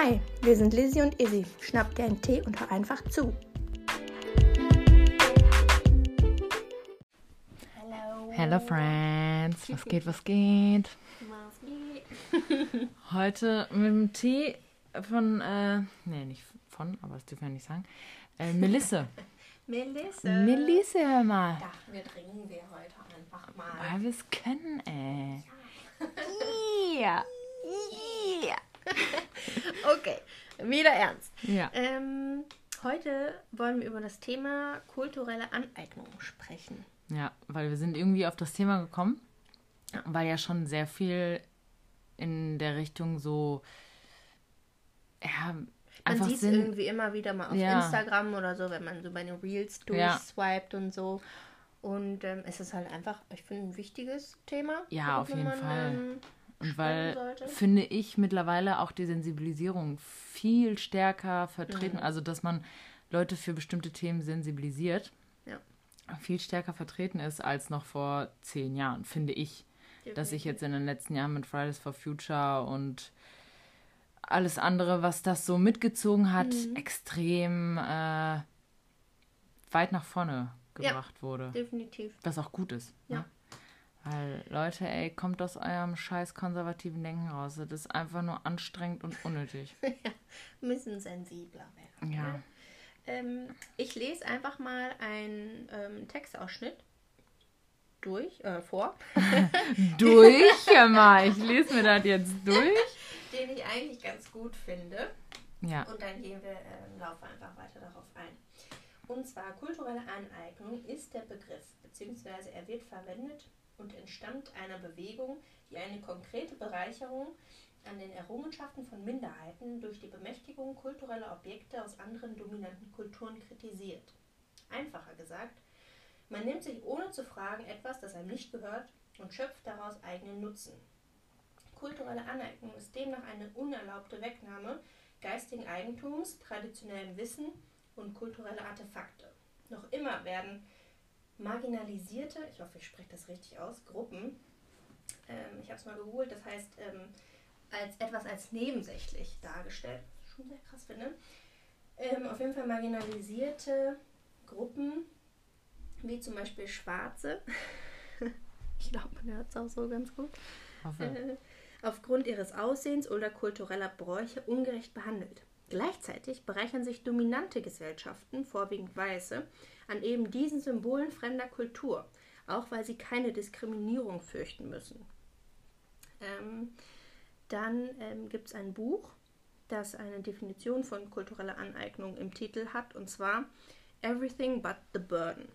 Hi, wir sind Lizzie und Izzy. Schnapp dir einen Tee und hör einfach zu. Hallo. Hello Friends, was geht, was geht? Was geht? Heute mit dem Tee von, äh, nee, nicht von, aber das dürfen wir nicht sagen, äh, Melisse. Melisse. Melisse, hör mal. Ja, wir trinken wir heute einfach mal. Weil wir es können, ey. Ja. Ja. okay, wieder ernst. Ja. Ähm, heute wollen wir über das Thema kulturelle Aneignung sprechen. Ja, weil wir sind irgendwie auf das Thema gekommen, weil ja schon sehr viel in der Richtung so, ja, man sieht es irgendwie immer wieder mal auf ja. Instagram oder so, wenn man so bei den Reels durchswiped ja. und so. Und ähm, es ist halt einfach, ich finde, ein wichtiges Thema. Ja, auf jeden man, Fall. Ähm, und weil, finde ich, mittlerweile auch die Sensibilisierung viel stärker vertreten, mhm. also dass man Leute für bestimmte Themen sensibilisiert, ja. viel stärker vertreten ist als noch vor zehn Jahren, finde ich. Definitiv. Dass ich jetzt in den letzten Jahren mit Fridays for Future und alles andere, was das so mitgezogen hat, mhm. extrem äh, weit nach vorne gebracht ja, wurde. Definitiv. Was auch gut ist. Ja. Ne? Weil, Leute, ey, kommt aus eurem scheiß konservativen Denken raus. Das ist einfach nur anstrengend und unnötig. ja, müssen sensibler werden. Ja. Ne? Ähm, ich lese einfach mal einen ähm, Textausschnitt durch, äh, vor. durch? Ja mal, ich lese mir das jetzt durch. Den ich eigentlich ganz gut finde. Ja. Und dann gehen wir äh, im Laufe einfach weiter darauf ein. Und zwar kulturelle Aneignung ist der Begriff, beziehungsweise er wird verwendet und entstammt einer Bewegung, die eine konkrete Bereicherung an den Errungenschaften von Minderheiten durch die Bemächtigung kultureller Objekte aus anderen dominanten Kulturen kritisiert. Einfacher gesagt, man nimmt sich ohne zu fragen etwas, das einem nicht gehört, und schöpft daraus eigenen Nutzen. Kulturelle Aneignung ist demnach eine unerlaubte Wegnahme geistigen Eigentums, traditionellem Wissen und kulturelle Artefakte. Noch immer werden marginalisierte, ich hoffe, ich spreche das richtig aus, Gruppen, ähm, ich habe es mal geholt, das heißt, ähm, als etwas als nebensächlich dargestellt, was ich schon sehr krass finde. Ähm, auf jeden Fall marginalisierte Gruppen, wie zum Beispiel Schwarze, ich glaube, man hört es auch so ganz gut, äh, aufgrund ihres Aussehens oder kultureller Bräuche ungerecht behandelt. Gleichzeitig bereichern sich dominante Gesellschaften, vorwiegend weiße, an eben diesen Symbolen fremder Kultur, auch weil sie keine Diskriminierung fürchten müssen. Ähm, dann ähm, gibt es ein Buch, das eine Definition von kultureller Aneignung im Titel hat, und zwar Everything but the Burden.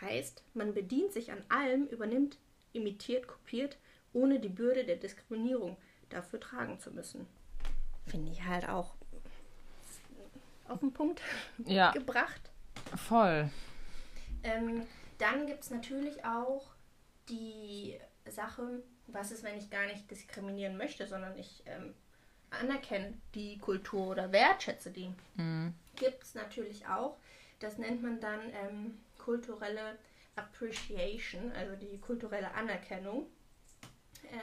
Heißt, man bedient sich an allem, übernimmt, imitiert, kopiert, ohne die Bürde der Diskriminierung dafür tragen zu müssen. Finde ich halt auch auf den Punkt ja. gebracht. Voll. Ähm, dann gibt es natürlich auch die Sache, was ist, wenn ich gar nicht diskriminieren möchte, sondern ich ähm, anerkenne die Kultur oder wertschätze die. Mhm. Gibt es natürlich auch. Das nennt man dann ähm, kulturelle Appreciation, also die kulturelle Anerkennung.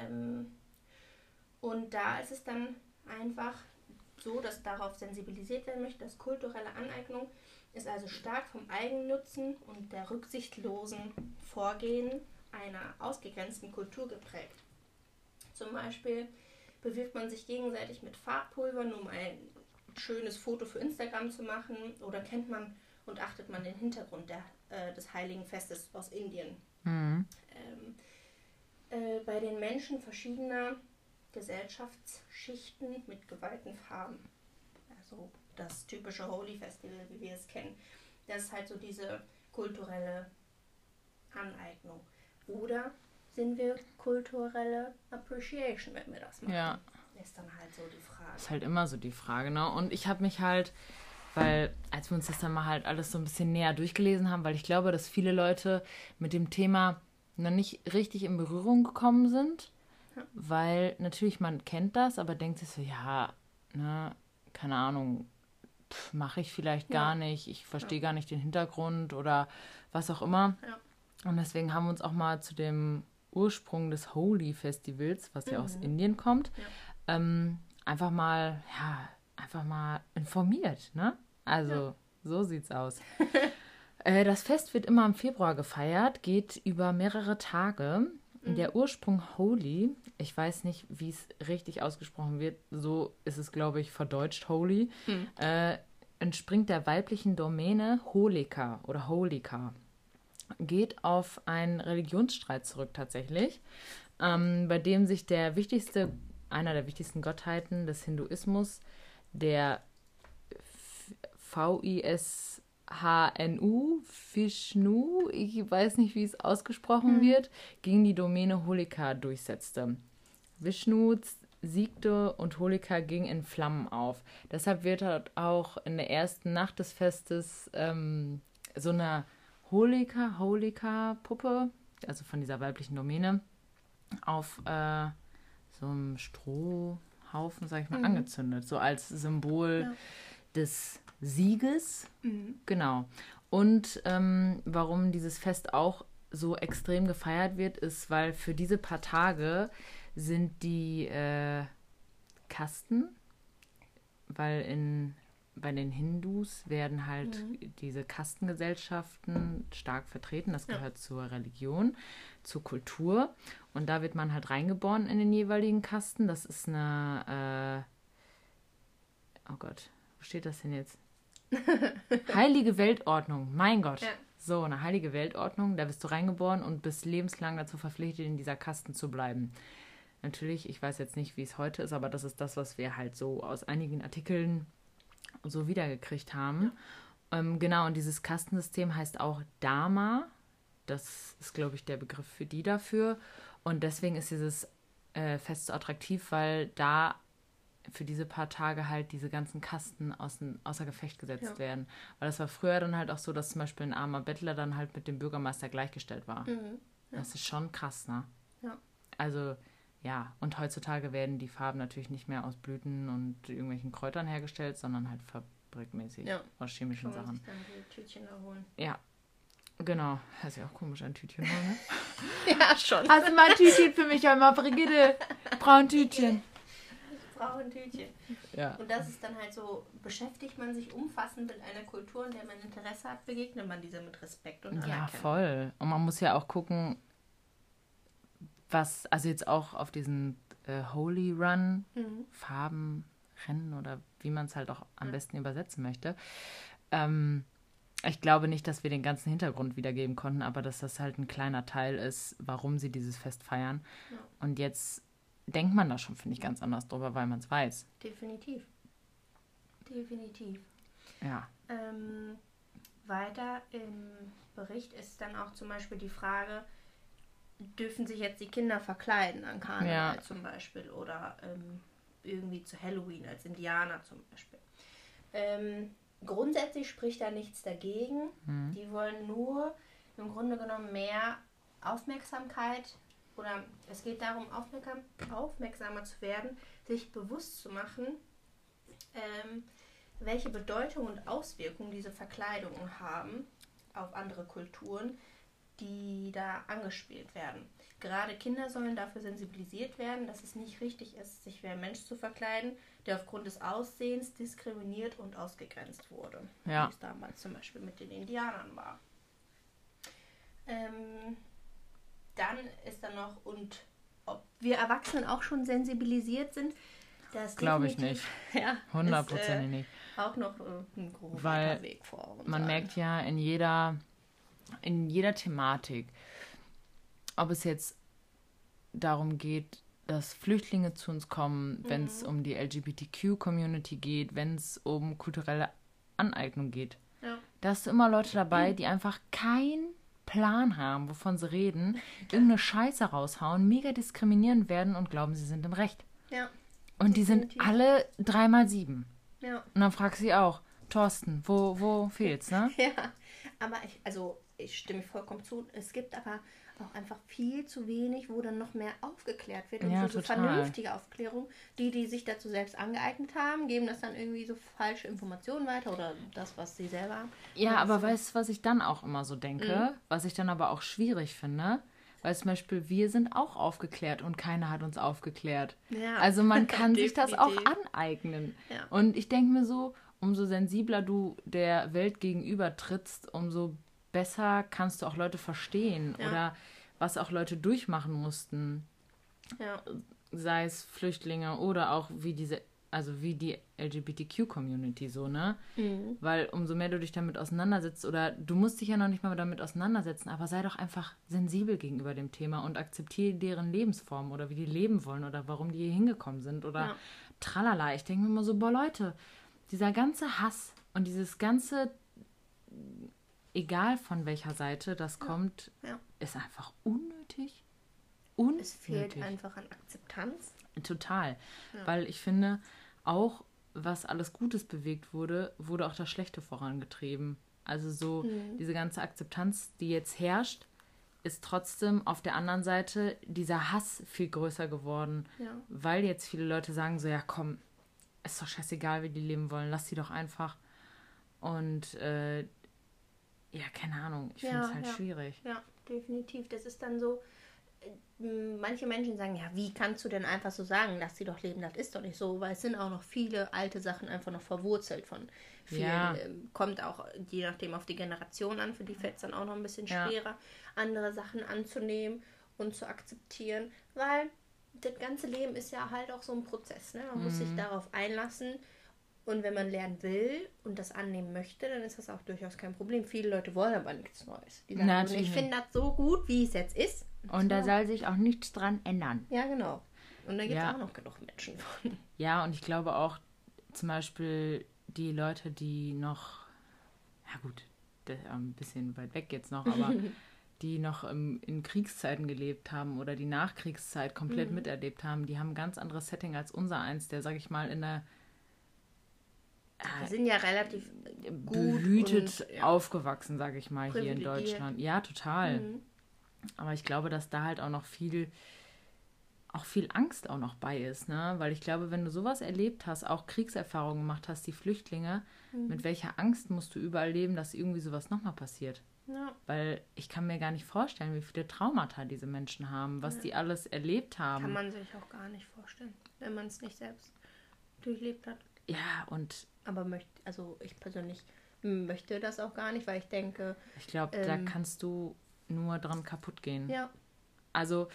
Ähm, und da ist es dann einfach so, dass darauf sensibilisiert werden möchte, dass kulturelle Aneignung ist also stark vom Eigennutzen und der rücksichtslosen Vorgehen einer ausgegrenzten Kultur geprägt. Zum Beispiel bewirbt man sich gegenseitig mit Farbpulver, nur um ein schönes Foto für Instagram zu machen, oder kennt man und achtet man den Hintergrund der, äh, des Heiligen Festes aus Indien. Mhm. Ähm, äh, bei den Menschen verschiedener Gesellschaftsschichten mit geweihten Farben. Also das typische Holy Festival, wie wir es kennen. Das ist halt so diese kulturelle Aneignung. Oder sind wir kulturelle Appreciation, wenn wir das machen? Ja. Ist dann halt so die Frage. Ist halt immer so die Frage, ne? Und ich habe mich halt, weil als wir uns das dann mal halt alles so ein bisschen näher durchgelesen haben, weil ich glaube, dass viele Leute mit dem Thema noch nicht richtig in Berührung gekommen sind weil natürlich man kennt das, aber denkt sich so, ja, ne, keine Ahnung, mache ich vielleicht ja. gar nicht, ich verstehe ja. gar nicht den Hintergrund oder was auch immer. Ja. Und deswegen haben wir uns auch mal zu dem Ursprung des Holy Festivals, was ja aus mhm. Indien kommt, ähm, einfach mal, ja, einfach mal informiert, ne? Also, so sieht's aus. äh, das Fest wird immer im Februar gefeiert, geht über mehrere Tage. Mhm. Der Ursprung Holy, ich weiß nicht, wie es richtig ausgesprochen wird, so ist es, glaube ich, verdeutscht Holy, mhm. äh, entspringt der weiblichen Domäne Holika oder Holika. Geht auf einen Religionsstreit zurück tatsächlich, ähm, bei dem sich der wichtigste, einer der wichtigsten Gottheiten des Hinduismus, der V-I-S-H-N-U, Vishnu, ich weiß nicht, wie es ausgesprochen mhm. wird, gegen die Domäne Holika durchsetzte. Vishnu siegte und Holika ging in Flammen auf. Deshalb wird dort auch in der ersten Nacht des Festes ähm, so eine Holika, Holika-Puppe, also von dieser weiblichen Domäne, auf äh, so einem Strohhaufen, sag ich mal, mhm. angezündet. So als Symbol ja. des Sieges. Mhm. Genau. Und ähm, warum dieses Fest auch so extrem gefeiert wird, ist, weil für diese paar Tage sind die äh, Kasten, weil in bei den Hindus werden halt mhm. diese Kastengesellschaften stark vertreten. Das gehört ja. zur Religion, zur Kultur. Und da wird man halt reingeboren in den jeweiligen Kasten. Das ist eine, äh, oh Gott, wo steht das denn jetzt? heilige Weltordnung, mein Gott. Ja. So, eine heilige Weltordnung, da bist du reingeboren und bist lebenslang dazu verpflichtet, in dieser Kasten zu bleiben. Natürlich, ich weiß jetzt nicht, wie es heute ist, aber das ist das, was wir halt so aus einigen Artikeln so wiedergekriegt haben. Ja. Ähm, genau, und dieses Kastensystem heißt auch Dharma. Das ist, glaube ich, der Begriff für die dafür. Und deswegen ist dieses äh, Fest so attraktiv, weil da für diese paar Tage halt diese ganzen Kasten außen, außer Gefecht gesetzt ja. werden. Weil das war früher dann halt auch so, dass zum Beispiel ein armer Bettler dann halt mit dem Bürgermeister gleichgestellt war. Mhm. Ja. Das ist schon krass, ne? Ja. Also ja, und heutzutage werden die Farben natürlich nicht mehr aus Blüten und irgendwelchen Kräutern hergestellt, sondern halt fabrikmäßig ja. aus chemischen Kann Sachen. Sich dann die Tütchen da holen. Ja, genau. Das ist ja auch komisch, ein Tütchen holen, ne? ja, schon. Hast du mal ein Tütchen für mich einmal, Brigitte? Braun Tütchen. Brauche ein Tütchen. Ja. Und das ist dann halt so, beschäftigt man sich umfassend mit einer Kultur, in der man Interesse hat, begegnet man dieser mit Respekt und Anerkennung. Ja, voll. Und man muss ja auch gucken, was, also jetzt auch auf diesen äh, Holy Run, mhm. Farben, Rennen oder wie man es halt auch am ja. besten übersetzen möchte. Ähm, ich glaube nicht, dass wir den ganzen Hintergrund wiedergeben konnten, aber dass das halt ein kleiner Teil ist, warum sie dieses Fest feiern. Ja. Und jetzt denkt man da schon, finde ich, ganz anders drüber, weil man es weiß. Definitiv. Definitiv. Ja. Ähm, weiter im Bericht ist dann auch zum Beispiel die Frage, dürfen sich jetzt die Kinder verkleiden an Karneval ja. zum Beispiel oder ähm, irgendwie zu Halloween als Indianer zum Beispiel. Ähm, grundsätzlich spricht da nichts dagegen. Mhm. Die wollen nur im Grunde genommen mehr Aufmerksamkeit oder es geht darum, aufmerksam, aufmerksamer zu werden, sich bewusst zu machen, ähm, welche Bedeutung und Auswirkungen diese Verkleidungen haben auf andere Kulturen, die da angespielt werden. Gerade Kinder sollen dafür sensibilisiert werden, dass es nicht richtig ist, sich wie ein Mensch zu verkleiden, der aufgrund des Aussehens diskriminiert und ausgegrenzt wurde. Ja. Wie es damals zum Beispiel mit den Indianern war. Ähm, dann ist da noch, und ob wir Erwachsenen auch schon sensibilisiert sind, das glaube ich nicht. Ja, Hundertprozentig äh, nicht. Auch noch äh, ein großer Weg vor uns. Man merkt ja in jeder in jeder Thematik, ob es jetzt darum geht, dass Flüchtlinge zu uns kommen, mhm. wenn es um die LGBTQ-Community geht, wenn es um kulturelle Aneignung geht. Ja. Da hast du immer Leute dabei, die einfach keinen Plan haben, wovon sie reden, irgendeine Scheiße raushauen, mega diskriminieren werden und glauben, sie sind im Recht. Ja. Und die sind alle dreimal sieben. Ja. Und dann fragst du sie auch, Thorsten, wo, wo fehlt's, ne? Ja, aber ich, also ich stimme vollkommen zu. Es gibt aber auch einfach viel zu wenig, wo dann noch mehr aufgeklärt wird. Und ja, so, so vernünftige Aufklärung. Die, die sich dazu selbst angeeignet haben, geben das dann irgendwie so falsche Informationen weiter oder das, was sie selber haben. Ja, aber so. weißt du, was ich dann auch immer so denke, mhm. was ich dann aber auch schwierig finde? Weil zum Beispiel wir sind auch aufgeklärt und keiner hat uns aufgeklärt. Ja, Also man kann sich das auch aneignen. Ja. Und ich denke mir so, umso sensibler du der Welt gegenüber trittst, umso besser kannst du auch Leute verstehen Ja. oder was auch Leute durchmachen mussten, Ja, sei es Flüchtlinge oder auch wie diese, also wie die LGBTQ-Community so, ne? Mhm. Weil umso mehr du dich damit auseinandersetzt oder du musst dich ja noch nicht mal damit auseinandersetzen, aber sei doch einfach sensibel gegenüber dem Thema und akzeptiere deren Lebensform oder wie die leben wollen oder warum die hier hingekommen sind oder Ja. tralala. Ich denke mir immer so, boah Leute, dieser ganze Hass und dieses ganze, egal von welcher Seite das kommt, Ja. ist einfach unnötig. Unnötig. es fehlt einfach an Akzeptanz. Total. Weil ich finde, auch was alles Gutes bewegt wurde, wurde auch das Schlechte vorangetrieben. Also so Mhm. diese ganze Akzeptanz, die jetzt herrscht, ist trotzdem auf der anderen Seite dieser Hass viel größer geworden. Ja. Weil jetzt viele Leute sagen so, ja komm, ist doch scheißegal, wie die leben wollen, lass sie doch einfach. Und äh, ja, keine Ahnung, ich finde es halt ja. schwierig. Ja, definitiv. Das ist dann so. äh, Manche Menschen sagen, ja, wie kannst du denn einfach so sagen, lass sie doch leben? Das ist doch nicht so, weil es sind auch noch viele alte Sachen einfach noch verwurzelt von vielen. Ja. ähm, Kommt auch je nachdem auf die Generation an, für die fällt es dann auch noch ein bisschen schwerer, andere Sachen anzunehmen und zu akzeptieren, weil das ganze Leben ist ja halt auch so ein Prozess. Ne? Man muss Mhm. sich darauf einlassen. Und wenn man lernen will und das annehmen möchte, dann ist das auch durchaus kein Problem. Viele Leute wollen aber nichts Neues. Die sagen, natürlich ich finde das so gut, wie es jetzt ist. Und da so. soll sich auch nichts dran ändern. Ja, genau. Und da gibt es Ja. auch noch genug Menschen von. Ja, und ich glaube auch zum Beispiel die Leute, die noch, ja gut, ist ein bisschen weit weg jetzt noch, aber die noch im, in Kriegszeiten gelebt haben oder die Nachkriegszeit komplett Mhm. miterlebt haben, die haben ein ganz anderes Setting als unser eins, der, sag ich mal, in der Wir sind ja relativ gut behütet und, ja. aufgewachsen, sage ich mal, hier in. Deutschland. Ja, total. Mhm. Aber ich glaube, dass da halt auch noch viel, auch viel Angst auch noch bei ist, ne? Weil ich glaube, wenn du sowas erlebt hast, auch Kriegserfahrungen gemacht hast, die Flüchtlinge, Mhm. mit welcher Angst musst du überall leben, dass irgendwie sowas nochmal passiert? Ja, Weil ich kann mir gar nicht vorstellen, wie viele Traumata diese Menschen haben, was die alles erlebt haben. kann man sich auch gar nicht vorstellen, wenn man es nicht selbst durchlebt hat. ja, und Aber möchte, also ich persönlich möchte das auch gar nicht, weil ich denke, ich glaube, da Ähm. kannst du nur dran kaputt gehen. ja, Also,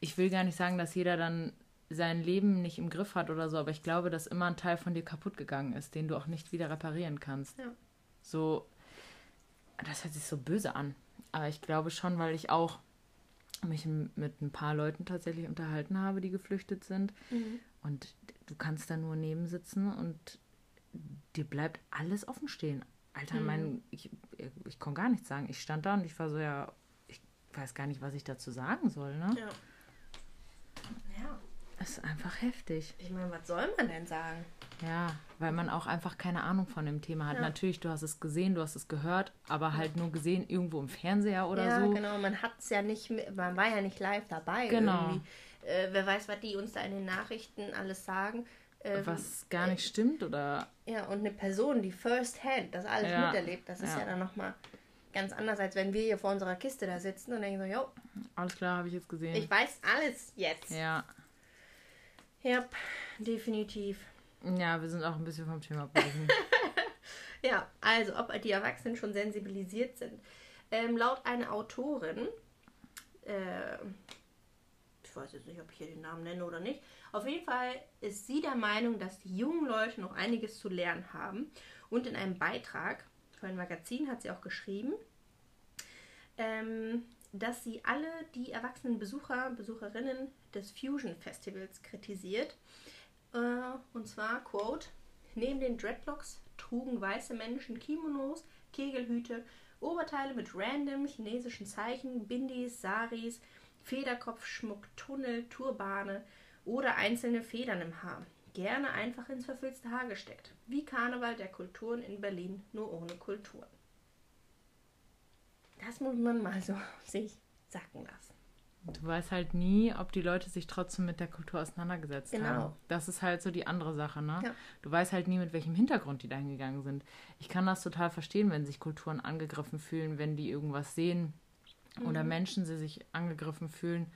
ich will gar nicht sagen, dass jeder dann sein Leben nicht im Griff hat oder so, aber ich glaube, dass immer ein Teil von dir kaputt gegangen ist, den du auch nicht wieder reparieren kannst. Ja. So, das hört sich so böse an. Aber ich glaube schon, weil ich auch mich mit ein paar Leuten tatsächlich unterhalten habe, die geflüchtet sind. Mhm. Und du kannst da nur neben sitzen und dir bleibt alles offen stehen. Alter, Mhm. mein, ich, ich konnte gar nichts sagen. Ich stand da und ich war so, ja, ich weiß gar nicht, was ich dazu sagen soll, ne? ja. Ja, Das ist einfach heftig. ich meine, was soll man denn sagen? Ja, weil man auch einfach keine Ahnung von dem Thema hat. Ja. Natürlich, du hast es gesehen, du hast es gehört, aber halt nur gesehen irgendwo im Fernseher oder ja, so. genau, man hat es ja nicht, man war ja nicht live dabei. Genau. Äh, wer weiß, was die uns da in den Nachrichten alles sagen. Ähm, Was gar nicht stimmt oder Ja, und eine Person, die first hand das alles Ja, miterlebt, das ist ja. ja dann nochmal ganz anders, als wenn wir hier vor unserer Kiste da sitzen und denken so, jo, alles klar, habe ich jetzt gesehen. ich weiß alles jetzt. ja. Ja, definitiv. ja, wir sind auch ein bisschen vom Thema abgewichen. Ja, also ob die Erwachsenen schon sensibilisiert sind. Ähm, laut einer Autorin, äh, ich weiß jetzt nicht, ob ich hier den Namen nenne oder nicht, auf jeden Fall ist sie der Meinung, dass die jungen Leute noch einiges zu lernen haben. Und in einem Beitrag für ein Magazin hat sie auch geschrieben, ähm, dass sie alle die erwachsenen Besucher, Besucherinnen des Fusion Festivals kritisiert. Äh, und zwar, Quote, neben den Dreadlocks trugen weiße Menschen Kimonos, Kegelhüte, Oberteile mit random chinesischen Zeichen, Bindis, Saris, Federkopfschmuck, Tunnel, Turbane oder einzelne Federn im Haar. Gerne einfach ins verfilzte Haar gesteckt. Wie Karneval der Kulturen in Berlin, nur ohne Kulturen. Das muss man mal so sich sacken lassen. Du weißt halt nie, ob die Leute sich trotzdem mit der Kultur auseinandergesetzt Genau. haben. Das ist halt so die andere Sache, ne? Ja. Du weißt halt nie, mit welchem Hintergrund die da hingegangen sind. Ich kann das total verstehen, wenn sich Kulturen angegriffen fühlen, wenn die irgendwas sehen oder Mhm. Menschen sie sich angegriffen fühlen.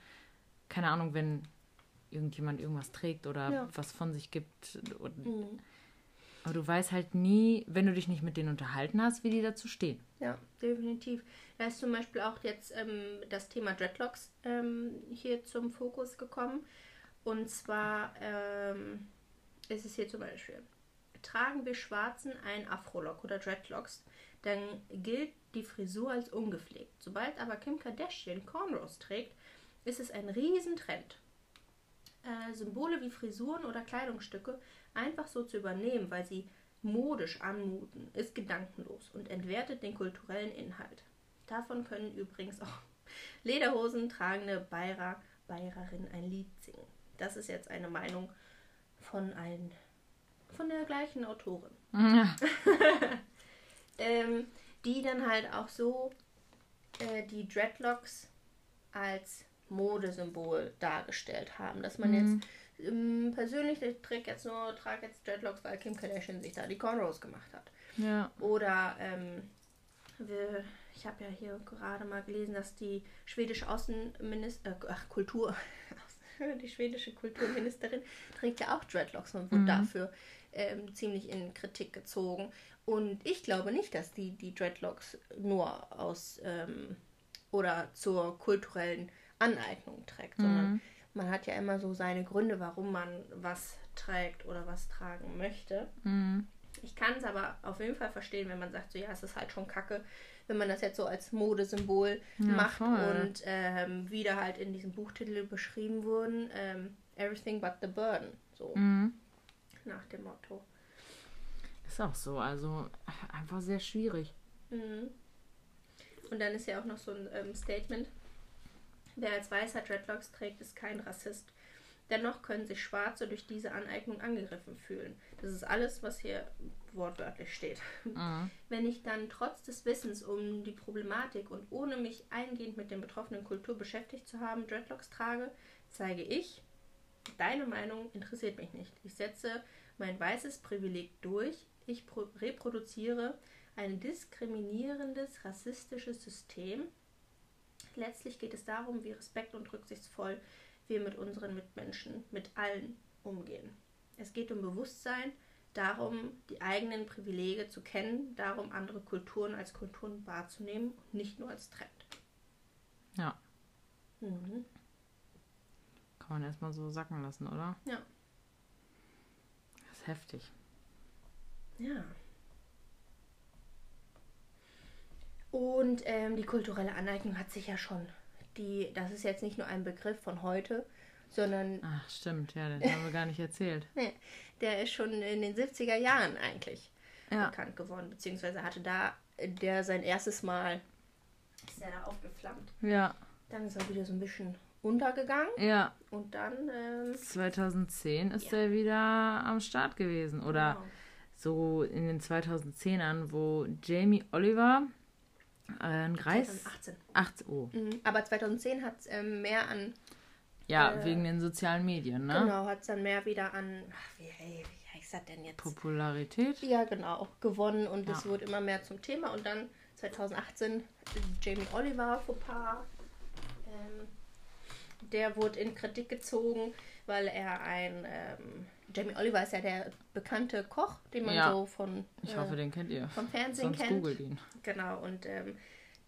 Keine Ahnung, wenn irgendjemand irgendwas trägt oder Ja. was von sich gibt. Und, Mhm. aber du weißt halt nie, wenn du dich nicht mit denen unterhalten hast, wie die dazu stehen. Ja, definitiv. Da ist zum Beispiel auch jetzt ähm, das Thema Dreadlocks ähm, hier zum Fokus gekommen. Und zwar ähm, ist es hier zum Beispiel, tragen wir Schwarzen ein Afrolock oder Dreadlocks, dann gilt die Frisur als ungepflegt. Sobald aber Kim Kardashian Cornrows trägt, ist es ein Riesentrend. Äh, Symbole wie Frisuren oder Kleidungsstücke einfach so zu übernehmen, weil sie modisch anmuten, ist gedankenlos und entwertet den kulturellen Inhalt. Davon können übrigens auch Lederhosen tragende Bayer, Bayerin ein Lied singen. Das ist jetzt eine Meinung von, ein, von der gleichen Autorin Ja. ähm, die dann halt auch so äh, die Dreadlocks als Modesymbol dargestellt haben. Dass man jetzt ähm, persönlich, ich trage jetzt nur, trage jetzt Dreadlocks, weil Kim Kardashian sich da die Cornrows gemacht hat. ja. Oder ähm, wir, ich habe ja hier gerade mal gelesen, dass die schwedische Außenministerin, äh, ach, Kultur, die schwedische Kulturministerin trägt ja auch Dreadlocks und wurde dafür ähm, ziemlich in Kritik gezogen. Und ich glaube nicht, dass die die Dreadlocks nur aus ähm, oder zur kulturellen Aneignung trägt, sondern man hat ja immer so seine Gründe, warum man was trägt oder was tragen möchte. Mhm. Ich kann es aber auf jeden Fall verstehen, wenn man sagt, so ja, es ist halt schon kacke, wenn man das jetzt so als Modesymbol macht voll. und ähm, wieder halt in diesem Buchtitel beschrieben wurden, ähm, Everything but the Burden, so Mhm. nach dem Motto. Ist auch so. Also einfach sehr schwierig. Mhm. Und dann ist ja auch noch so ein ähm, Statement. Wer als Weißer Dreadlocks trägt, ist kein Rassist. Dennoch können sich Schwarze durch diese Aneignung angegriffen fühlen. Das ist alles, was hier wortwörtlich steht. Mhm. Wenn ich dann trotz des Wissens um die Problematik und ohne mich eingehend mit der betroffenen Kultur beschäftigt zu haben, Dreadlocks trage, zeige ich, deine Meinung interessiert mich nicht. Ich setze mein weißes Privileg durch. Ich pro- reproduziere ein diskriminierendes, rassistisches System. Letztlich geht es darum, wie respekt und rücksichtsvoll wir mit unseren Mitmenschen, mit allen umgehen. Es geht um Bewusstsein, darum, die eigenen Privilege zu kennen, darum, andere Kulturen als Kulturen wahrzunehmen und nicht nur als Trend. Ja. Mhm. Kann man erstmal so sacken lassen, oder? Ja. Das ist heftig. Ja. Und ähm, die kulturelle Aneignung hat sich ja schon, die, das ist jetzt nicht nur ein Begriff von heute, sondern Ach, stimmt. Ja, das haben wir gar nicht erzählt. nee, der ist schon in den 70er Jahren eigentlich Ja. bekannt geworden, beziehungsweise hatte da der sein erstes Mal, ist er da aufgeflammt. Ja. Dann ist er wieder so ein bisschen untergegangen Ja. und dann, ähm, 2010 ist Ja. er wieder am Start gewesen. Oder genau. So in den 2010ern, wo Jamie Oliver ein Greis. 2018. 8, oh. Mhm. Aber 2010 hat es ähm, mehr an Ja, Äh, wegen den sozialen Medien, ne? Genau, hat es dann mehr wieder an, ach, wie, wie heißt das denn jetzt? Popularität. Ja, genau, gewonnen und es Ja. wurde immer mehr zum Thema. Und dann 2018 Jamie Oliver Fauxpas, ähm, der wurde in Kritik gezogen, weil er ein, ähm, Jamie Oliver ist ja der bekannte Koch, den man Ja. so von, Ich äh, hoffe, den kennt ihr. vom Fernsehen Sonst kennt. googelt ihn. Genau, und ähm,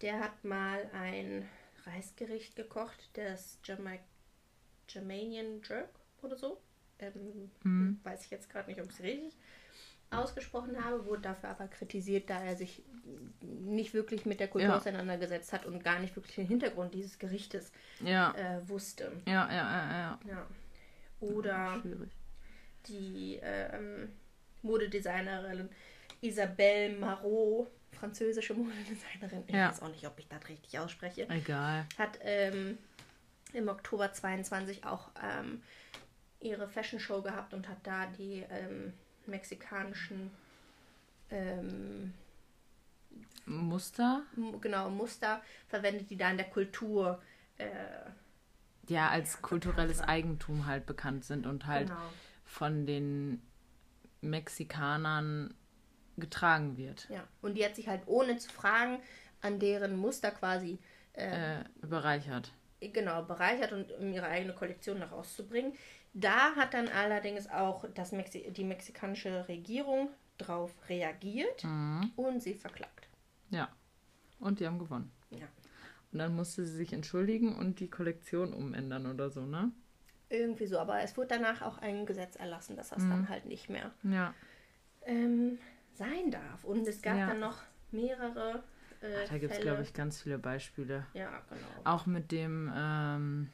der hat mal ein Reisgericht gekocht, das Jama Jamaican Jerk oder so. Ähm, Mhm. Weiß ich jetzt gerade nicht, ob ich es richtig ausgesprochen habe, wurde dafür aber kritisiert, da er sich nicht wirklich mit der Kultur Ja. auseinandergesetzt hat und gar nicht wirklich den Hintergrund dieses Gerichtes Ja. äh, wusste. Ja, ja, ja, ja. Ja. Oder Schwierig. Die ähm, Modedesignerin Isabelle Marot, französische Modedesignerin, ich Ja. weiß auch nicht, ob ich das richtig ausspreche, Egal. hat ähm, im Oktober 22 auch ähm, ihre Fashion Show gehabt und hat da die ähm, mexikanischen ähm, Muster? genau Muster verwendet, die da in der Kultur äh, Ja, als Ja, kulturelles. Eigentum halt bekannt sind und halt genau von den Mexikanern getragen wird. Ja, und die hat sich halt ohne zu fragen an deren Muster quasi äh, bereichert. Genau, bereichert und um ihre eigene Kollektion nach rauszubringen. Da hat dann allerdings auch das Mexi die mexikanische Regierung drauf reagiert Mhm. und sie verklagt. Ja. Und die haben gewonnen. Ja. Und dann musste sie sich entschuldigen und die Kollektion umändern oder so, ne? Irgendwie so, aber es wurde danach auch ein Gesetz erlassen, dass das Mhm. dann halt nicht mehr Ja. ähm, sein darf. Und es gab Ja. dann noch mehrere äh, Da gibt es, glaube ich, ganz viele Beispiele. Ja, genau. Auch mit dem, ähm,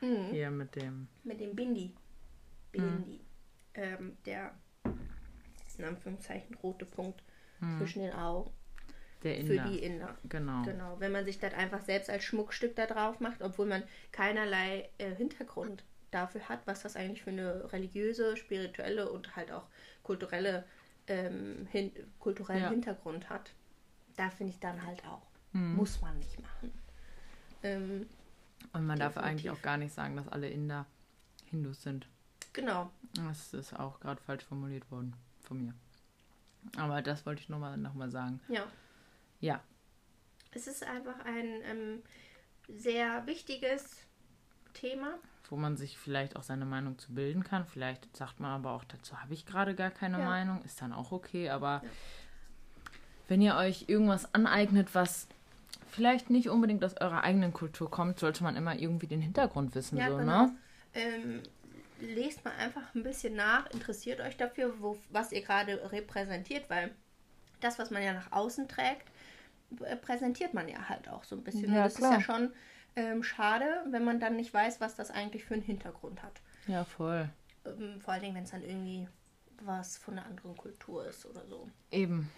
Mhm. hier mit dem, Mit dem Bindi. Bindi. Ähm, der in Anführungszeichen rote Punkt zwischen den Augen der für Inder. die Inder. Genau. Genau, wenn man sich das einfach selbst als Schmuckstück da drauf macht, obwohl man keinerlei äh, Hintergrund dafür hat, was das eigentlich für eine religiöse, spirituelle und halt auch kulturelle ähm, hin kulturellen Ja. Hintergrund hat. Da finde ich dann halt auch, Mhm. muss man nicht machen. Ähm, Und man darf eigentlich Definitiv. auch gar nicht sagen, dass alle Inder Hindus sind. genau, Das ist auch gerade falsch formuliert worden von mir. Aber das wollte ich nochmal noch mal sagen. ja. Ja, Es ist einfach ein ähm, sehr wichtiges Thema. wo man sich vielleicht auch seine Meinung zu bilden kann. Vielleicht sagt man aber auch, dazu habe ich gerade gar keine Ja. Meinung. Ist dann auch okay. Aber wenn ihr euch irgendwas aneignet, was vielleicht nicht unbedingt aus eurer eigenen Kultur kommt, sollte man immer irgendwie den Hintergrund wissen. Ja, so, genau. ne? Ähm, lest mal einfach ein bisschen nach, interessiert euch dafür, wo, was ihr gerade repräsentiert, weil das, was man ja nach außen trägt, präsentiert man ja halt auch so ein bisschen. Ja, Und das klar. ist ja schon ähm, schade, wenn man dann nicht weiß, was das eigentlich für einen Hintergrund hat. Ja, voll. Ähm, vor allen Dingen, wenn es dann irgendwie was von einer anderen Kultur ist oder so. Eben.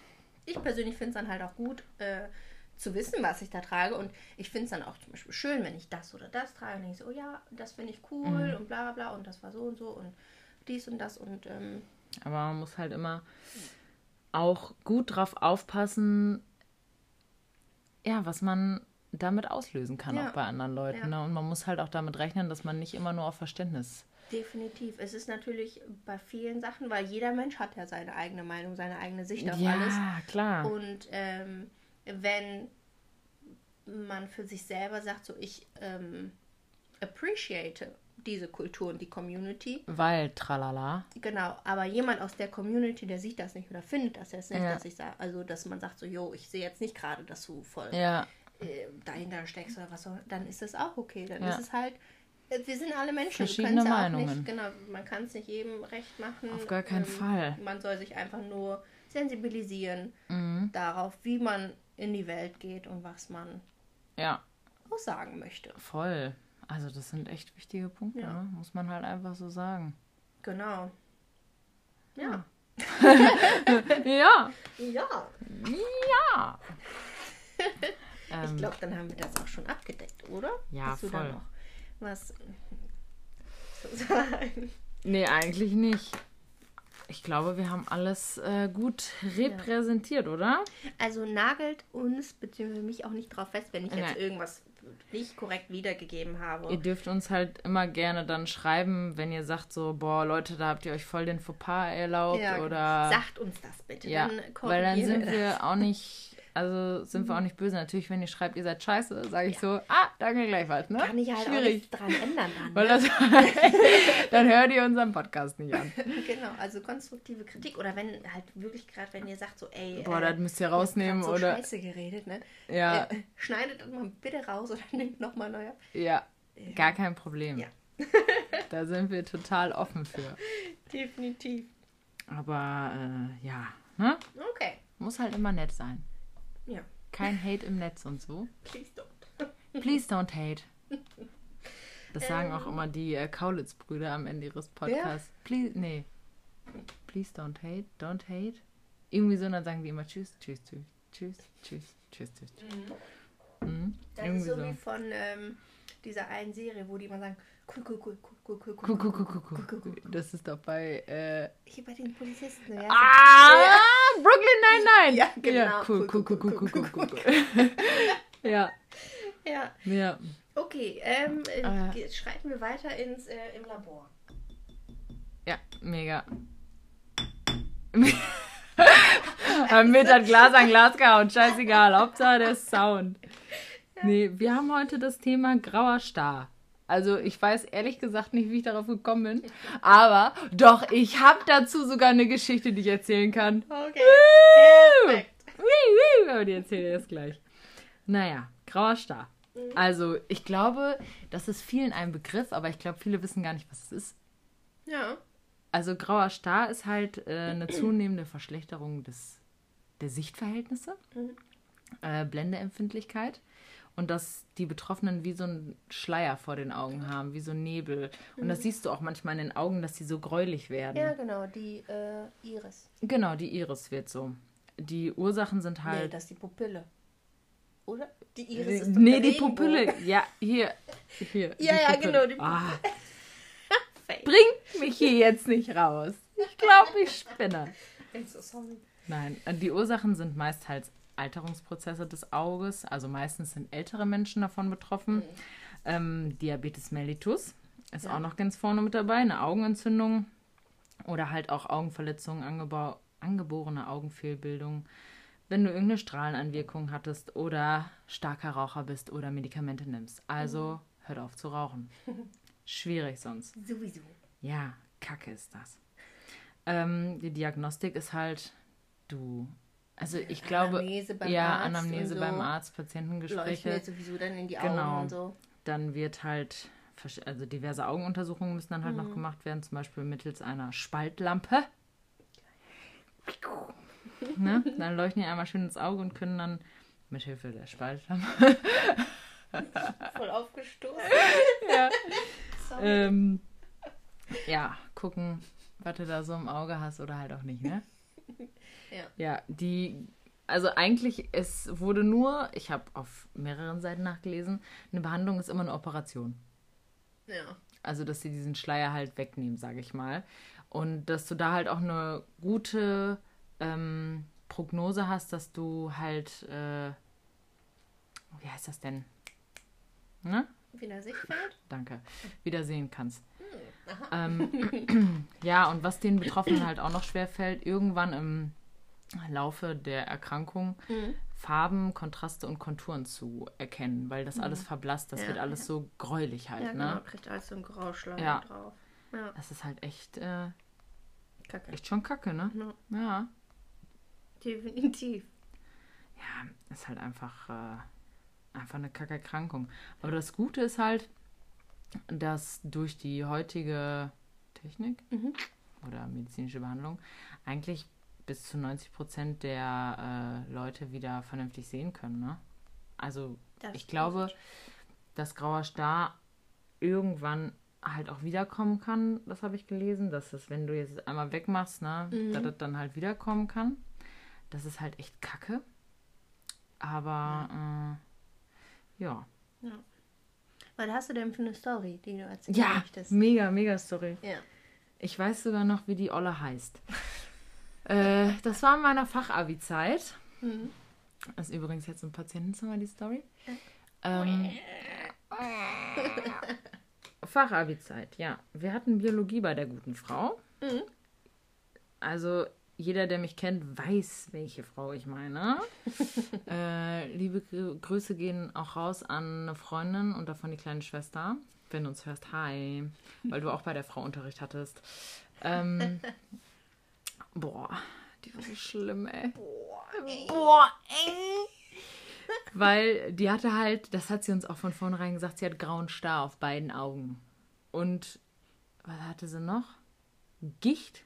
Ich persönlich finde es dann halt auch gut äh, zu wissen, was ich da trage. Und ich finde es dann auch zum Beispiel schön, wenn ich das oder das trage. Und denke so, oh ja, das finde ich cool Mhm. und bla bla bla und das war so und so und dies und das und ähm, Aber man muss halt immer auch gut drauf aufpassen, ja, was man damit auslösen kann, Ja. auch bei anderen Leuten. Ja. Ne? Und man muss halt auch damit rechnen, dass man nicht immer nur auf Verständnis. definitiv. Es ist natürlich bei vielen Sachen, weil jeder Mensch hat ja seine eigene Meinung, seine eigene Sicht auf ja, alles. klar. Und ähm, wenn man für sich selber sagt, so ich ähm, appreciate diese Kultur und die Community, Weil, tralala. Genau, aber jemand aus der Community, der sieht das nicht oder findet das jetzt nicht, Ja. dass ich sage, also dass man sagt so, yo, ich sehe jetzt nicht gerade, dass du voll Ja, äh, dahinter steckst oder was, auch- dann ist es auch okay. Dann Ja. ist es halt, äh, wir sind alle Menschen. Verschiedene Meinungen. Nicht, genau, man kann es nicht jedem recht machen. Ähm, Auf gar keinen Fall. Man soll sich einfach nur sensibilisieren mhm. darauf, wie man in die Welt geht und was man ja, aussagen möchte. voll. Also das sind echt wichtige Punkte, Ja. ne? muss man halt einfach so sagen. Genau. Ja. Ja, Ja. ja. Ich ähm, glaube, dann haben wir das auch schon abgedeckt, oder? Ja, Hast du da voll. noch was zu sagen? nee, eigentlich nicht. Ich glaube, wir haben alles äh, gut repräsentiert, oder? Also nagelt uns bzw. mich auch nicht drauf fest, wenn ich jetzt Nee. irgendwas nicht korrekt wiedergegeben habe. Ihr dürft uns halt immer gerne dann schreiben, wenn ihr sagt so, boah, Leute, da habt ihr euch voll den Fauxpas erlaubt Ja, oder Sagt uns das bitte. ja, dann weil dann sind das. wir auch nicht, also sind wir auch nicht böse. Natürlich, wenn ihr schreibt, ihr seid scheiße, sage ich so, ah, danke gleichfalls, ne? Kann ich halt auch Schwierig. nichts dran ändern dann. Weil Ne? das, dann hört ihr unseren Podcast nicht an. genau, also konstruktive Kritik oder wenn halt wirklich gerade, wenn ihr sagt so, ey, Boah, äh, das müsst ihr rausnehmen so oder Scheiße geredet, ne? ja, Äh, schneidet das mal bitte raus oder nehmt nochmal neu ab. ja, gar kein Problem. Ja. Da sind wir total offen für. Definitiv. Aber äh, ja, ne? Okay. Muss halt immer nett sein. Ja. Kein Hate im Netz und so. Please don't. Please don't hate. Das sagen Ähm. auch immer die äh, Kaulitz-Brüder am Ende ihres Podcasts. Please, nee. Please don't hate, don't hate. Irgendwie so, und dann sagen die immer Tschüss, Tschüss, Tschüss, Tschüss, Tschüss, Tschüss, Tschüss. Mhm. Das Irgendwie ist so, so. wie von ähm, dieser einen Serie, wo die immer sagen, cool, cool, cool, cool, cool, cool, kuh, kuh, cool, cool, kuh. cool. Das ist doch bei. Äh, Hier bei den Polizisten. Ja, ah, Brooklyn Nine-Nine. Ja, genau. cool, cool, cool, cool, cool, cool, cool. Ja, ja. ja. Okay, ähm, äh, Ah. schreiten wir weiter ins äh, im Labor. Ja, mega. Haben wir das Glas an Glas gehauen. Scheißegal. Hauptsache der Sound. Nee, wir haben heute das Thema grauer Star. Also ich weiß ehrlich gesagt nicht, wie ich darauf gekommen bin. Aber doch, ich habe dazu sogar eine Geschichte, die ich erzählen kann. Okay. Perfekt. Aber die erzähle ich erst gleich. Naja, grauer Star. Also ich glaube, das ist vielen ein Begriff, aber ich glaube, viele wissen gar nicht, was es ist. Ja. Also grauer Star ist halt äh, eine zunehmende Verschlechterung des, der Sichtverhältnisse, äh, Blendeempfindlichkeit und dass die Betroffenen wie so einen Schleier vor den Augen haben, wie so ein Nebel. Und das siehst du auch manchmal in den Augen, dass die so gräulich werden. Ja, genau, die äh, Iris. Genau, die Iris wird so. Die Ursachen sind Nee, halt. das ist die Pupille. Oder? Die Iris ist doch nee, die Regenbogen. Pupille. Ja, hier. hier Ja, ja, genau, die Ah, Fake. bringt mich hier jetzt nicht raus. Ich glaube, ich spinne. I'm so sorry. Nein, äh, die Ursachen sind meist halt Alterungsprozesse des Auges. Also meistens sind ältere Menschen davon betroffen. Ähm, Diabetes mellitus ist Ja. auch noch ganz vorne mit dabei. Eine Augenentzündung oder halt auch Augenverletzungen, angebau angeborene Augenfehlbildung. Wenn du irgendeine Strahlenanwirkung hattest oder starker Raucher bist oder Medikamente nimmst. Also hört auf zu rauchen. Schwierig sonst. Sowieso. Ja, kacke ist das. Ähm, die Diagnostik ist halt, du. Also ich glaube, Anamnese beim ja, Arzt Anamnese und beim so. Arzt, Leuchten Patientengespräche. mir sowieso dann in die Augen Genau. und so. Dann wird halt, also diverse Augenuntersuchungen müssen dann halt Mhm. noch gemacht werden, zum Beispiel mittels einer Spaltlampe. ne? Dann leuchten die einmal schön ins Auge und können dann mithilfe der Spaltlampe Voll aufgestoßen. ja. Ähm, ja, gucken, was du da so im Auge hast oder halt auch nicht, ne? Ja. Ja, die, also eigentlich, es wurde nur, ich habe auf mehreren Seiten nachgelesen, eine Behandlung ist immer eine Operation. ja. Also, dass sie diesen Schleier halt wegnehmen, sage ich mal. Und dass du da halt auch eine gute ähm, Prognose hast, dass du halt, äh, wie heißt das denn? Ne? Wieder Sichtfeld? Danke. Wieder sehen kannst. Aha. Ähm, ja, und was den Betroffenen halt auch noch schwer fällt, irgendwann im Laufe der Erkrankung Mhm. Farben, Kontraste und Konturen zu erkennen, weil das alles verblasst, das Ja, wird alles ja. so gräulich halt, Ja, genau. ne? Kriegt alles so einen Grauschleier Ja. drauf. Ja, Das ist halt echt, äh, kacke. echt schon kacke, ne? Ja, Ja. definitiv. Ja, ist halt einfach, äh, einfach eine kacke Erkrankung. Aber das Gute ist halt, dass durch die heutige Technik Mhm. oder medizinische Behandlung eigentlich bis zu 90 Prozent der äh, Leute wieder vernünftig sehen können. Ne? Also Das ich glaube, dass grauer Star irgendwann halt auch wiederkommen kann. Das habe ich gelesen, dass es, wenn du jetzt einmal wegmachst, ne, Mhm. dass das dann halt wiederkommen kann. Das ist halt echt kacke. Aber äh, ja. Was hast du denn für eine Story, die du erzählen Ja, möchtest? mega, mega Story. Ja. Ich weiß sogar noch, wie die Olle heißt. äh, das war in meiner Fachabi-Zeit. Mhm. Das ist übrigens jetzt im Patientenzimmer die Story. Ähm, Fachabi-Zeit, ja. Wir hatten Biologie bei der guten Frau. Mhm. Also jeder, der mich kennt, weiß, welche Frau ich meine. äh, liebe Grü- Grüße gehen auch raus an eine Freundin und davon die kleine Schwester. Wenn du uns hörst, hi. Weil du auch bei der Frau Unterricht hattest. Ähm, boah, die war so schlimm, ey. Boah, ey. Boah, ey. Weil die hatte halt, das hat sie uns auch von vornherein gesagt, sie hat grauen Star auf beiden Augen. Und was hatte sie noch? Gicht?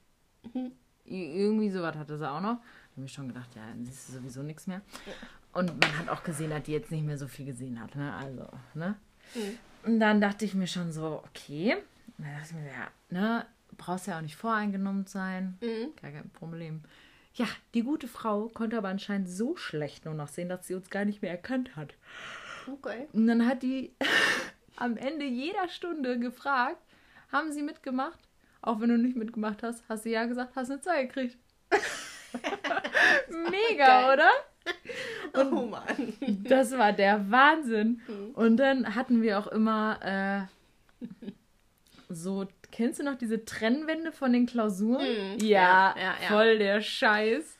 I- Irgendwie sowas hatte sie auch noch. Da habe ich schon gedacht, ja, dann siehst du sowieso nichts mehr. Und man hat auch gesehen, dass die jetzt nicht mehr so viel gesehen hat, ne? Also, ne? Mhm. Und dann dachte ich mir schon so, okay. Und dann dachte ich mir, ja, ne? Brauchst ja auch nicht voreingenommen sein. Mhm. Gar kein Problem. Ja, die gute Frau konnte aber anscheinend so schlecht nur noch sehen, dass sie uns gar nicht mehr erkannt hat. Okay. Und dann hat die am Ende jeder Stunde gefragt, haben sie mitgemacht? Auch wenn du nicht mitgemacht hast, hast du ja gesagt, hast eine zwei gekriegt. Mega, oder? Oh Mann. Das war der Wahnsinn. Mhm. Und dann hatten wir auch immer äh, so, kennst du noch diese Trennwände von den Klausuren? Mhm. Ja, Ja, ja, voll der Scheiß.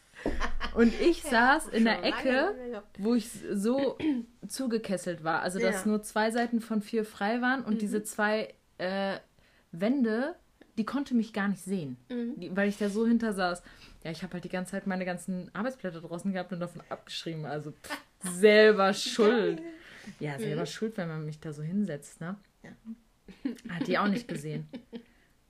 Und ich saß in der Ecke, wo ich so zugekesselt war. Also, dass nur zwei Seiten von vier frei waren und Mhm. diese zwei äh, Wände, die konnte mich gar nicht sehen, Mhm. die, weil ich da so hinter saß. Ja, ich habe halt die ganze Zeit meine ganzen Arbeitsblätter draußen gehabt und davon abgeschrieben. Also pff, selber schuld. Ja, selber schuld, wenn man mich da so hinsetzt, ne? Hat die auch nicht gesehen.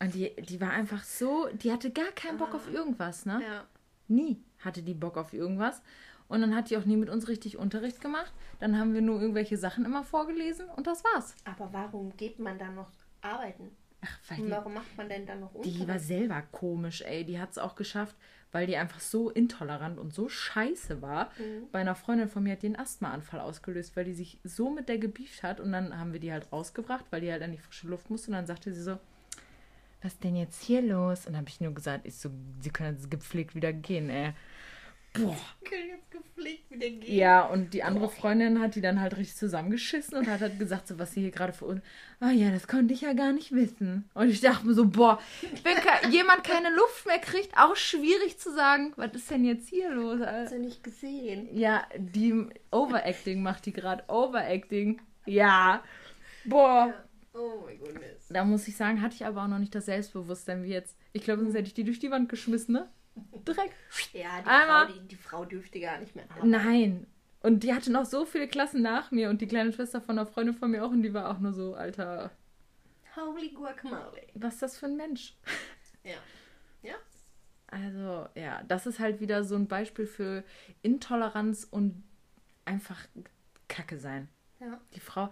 Und die, die war einfach so, die hatte gar keinen Bock auf irgendwas, ne? Ja. Nie hatte die Bock auf irgendwas. Und dann hat die auch nie mit uns richtig Unterricht gemacht. Dann haben wir nur irgendwelche Sachen immer vorgelesen und das war's. Aber warum geht man dann noch arbeiten? Ach, weil Und die, warum macht man denn dann noch die war Unterricht? selber komisch, ey. Die hat es auch geschafft, weil die einfach so intolerant und so scheiße war. Bei einer Freundin von mir hat die einen Asthmaanfall ausgelöst, weil die sich so mit der gebieft hat. Und dann haben wir die halt rausgebracht, weil die halt an die frische Luft musste. Und dann sagte sie so, was ist denn jetzt hier los? Und habe ich nur gesagt, ich so, sie können jetzt gepflegt wieder gehen, ey. Boah. können jetzt gepflegt wieder gehen. Ja, und die andere Freundin hat die dann halt richtig zusammengeschissen und hat halt gesagt, so was sie hier gerade für uns. Ah ja, das konnte ich ja gar nicht wissen. Und ich dachte mir so, boah, wenn ke jemand keine Luft mehr kriegt, auch schwierig zu sagen, was ist denn jetzt hier los? Hast du nicht gesehen? Ja, die Overacting macht die gerade. Overacting. Ja. Boah. Oh mein Goodness. Da muss ich sagen, hatte ich aber auch noch nicht das Selbstbewusstsein wie jetzt. Ich glaube, sonst hätte ich die durch die Wand geschmissen, ne? Direkt. Ja, die, Einmal- Frau, die, die Frau dürfte gar nicht mehr arbeiten. Nein. Und die hatte noch so viele Klassen nach mir und die kleine Schwester von einer Freundin von mir auch und die war auch nur so, Alter, Holy guacamole. was ist das für ein Mensch? Ja. Ja. Also, ja, das ist halt wieder so ein Beispiel für Intoleranz und einfach Kacke sein. Ja. Die Frau,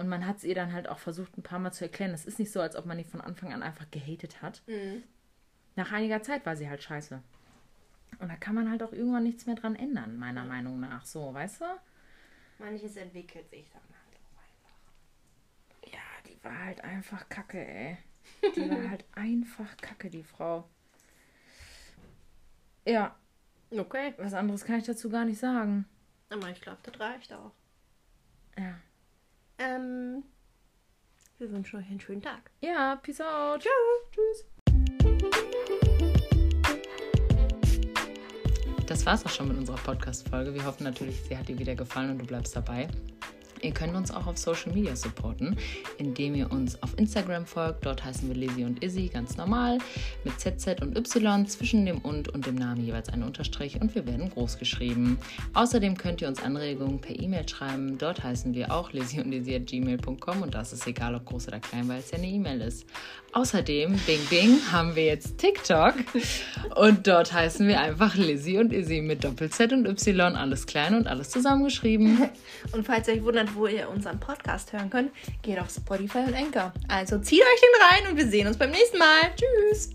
und man hat es ihr dann halt auch versucht, ein paar Mal zu erklären. Es ist nicht so, als ob man die von Anfang an einfach gehatet hat. Mhm. Nach einiger Zeit war sie halt scheiße. Und da kann man halt auch irgendwann nichts mehr dran ändern, meiner Meinung nach. So, weißt du? Manches entwickelt sich dann halt auch einfach. Ja, die war halt einfach kacke, ey. Die war halt einfach kacke, die Frau. Ja, Okay. was anderes kann ich dazu gar nicht sagen. Aber ich glaube, das reicht auch. Ja. Ähm, wir wünschen euch einen schönen Tag. Ja, peace out. Tschüss. Das war's auch schon mit unserer Podcast-Folge. Wir hoffen natürlich, sie hat dir wieder gefallen und du bleibst dabei. Ihr könnt uns auch auf Social Media supporten, indem ihr uns auf Instagram folgt. Dort heißen wir Lizzie und Izzy ganz normal mit ZZ und Y zwischen dem und und dem Namen jeweils ein Unterstrich und wir werden groß geschrieben. Außerdem könnt ihr uns Anregungen per E-Mail schreiben. Dort heißen wir auch Lizzie und Izzy at gmail.com und das ist egal, ob groß oder klein, weil es ja eine E-Mail ist. Außerdem, Bing Bing, haben wir jetzt TikTok und dort heißen wir einfach Lizzie und Izzy mit Doppel-Z und Y, alles klein und alles zusammengeschrieben. Und falls ihr euch wundert, wo ihr unseren Podcast hören könnt, geht auf Spotify und Anchor. Also zieht euch den rein und wir sehen uns beim nächsten Mal. Tschüss.